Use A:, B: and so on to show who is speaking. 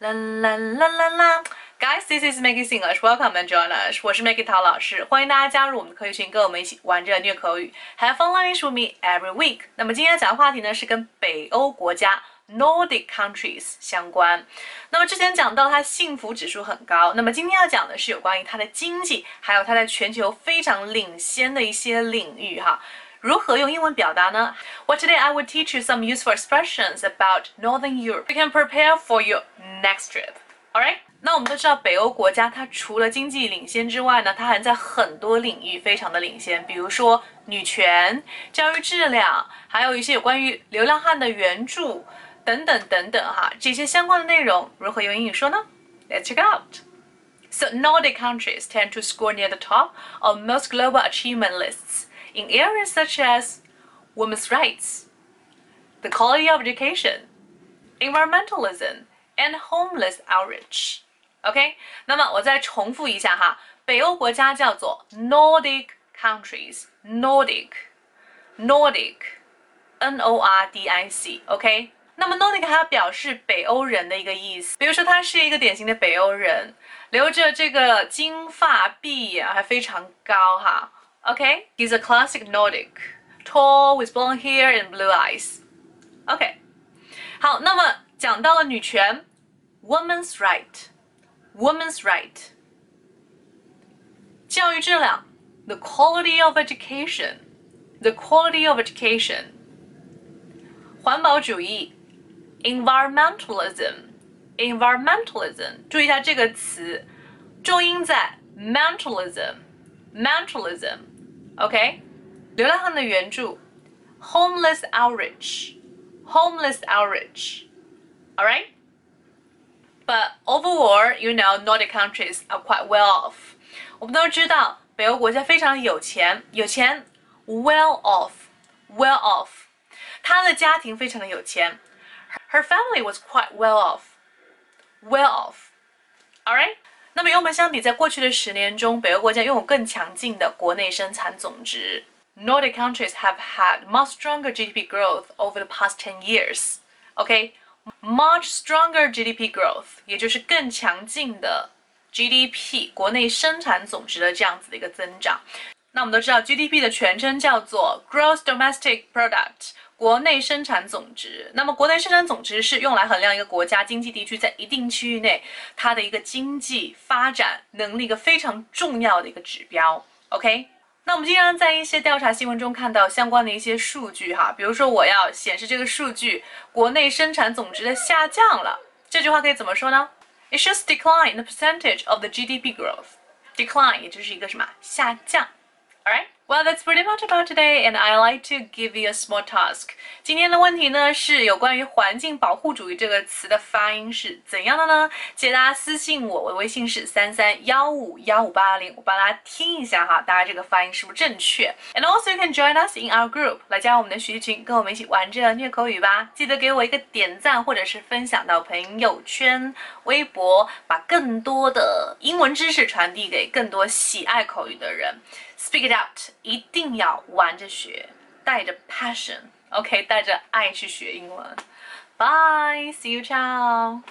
A: 啦啦啦啦啦！Guys, this is Maggie English. Welcome and join us. 我是 Maggie 陶老师，欢迎大家加入我们的口语群，跟我们一起玩着虐口语。Have fun learning with me every week. 那么今天讲的话题呢是跟北欧国家 Nordic countries 相关。那么之前讲到它幸福指数很高，那么今天要讲的是有关于它的经济，还有它在全球非常领先的一些领域哈。如何用英文表达呢？Well, today I will teach you some useful expressions about Northern Europe. You can prepare for your next trip. Alright? 那我们都知道，北欧国家它除了经济领先之外呢，它还在很多领域非常的领先，比如说女权、教育质量，还有一些有关于流浪汉的援助等等等等哈，这些相关的内容如何用英语说呢？Let's check out. So Nordic countries tend to score near the top of most global achievement lists in areas such as women's rights, the quality of education, environmentalism, and homeless outreach. OK，那么我再重复一下哈，北欧国家叫做 Nordic countries，Nordic，Nordic，N O R D I C。OK，那么 Nordic 它表示北欧人的一个意思，比如说他是一个典型的北欧人，留着这个金发碧眼，还非常高哈。 Okay, he's a classic Nordic, tall with blonde hair and blue eyes. Okay，好，那么讲到了女权，woman's right, woman's right。教育质量，the quality of education, the quality of education。环保主义，environmentalism, environmentalism。注意一下这个词，重音在 mentalism, mentalism。 OK，流浪汉的援助，homeless outreach，homeless outreach。All right. But overall, you know, Nordic countries are quite well off. 我们都知道，北欧国家非常有钱，有钱，well off，well off。他的家庭非常的有钱，her family was quite well off，well off。All right. 那么与我们相比，在过去的十年中，北欧国家拥有更强劲的国内生产总值。Nordic countries have had much stronger GDP growth over the past ten years. OK, much stronger GDP growth，也就是更强劲的 GDP 国内生产总值的这样子的一个增长。那我们都知道，GDP 的全称叫做 Gross Domestic Product。国内生产总值，那么国内生产总值是用来衡量一个国家经济地区在一定区域内它的一个经济发展能力一个非常重要的一个指标。OK，那我们经常在一些调查新闻中看到相关的一些数据哈，比如说我要显示这个数据国内生产总值的下降了，这句话可以怎么说呢？It shows decline the percentage of the GDP growth. Decline 也就是一个什么下降，Alright。Well, that's pretty much about today, and I like to give you a small task. 今天的问题呢是有关于环境保护主义这个词的发音是怎样的呢？记得大家私信我，我的微信是三三幺五幺五八零，我帮大家听一下哈，大家这个发音是不是正确？And also you can join us in our group，来加入我们的学习群，跟我们一起玩着虐口语吧。记得给我一个点赞，或者是分享到朋友圈、微博，把更多的英文知识传递给更多喜爱口语的人。Speak it out， 一定要玩着学，带着 passion，OK，带着爱去学英文。Bye，see you，ciao。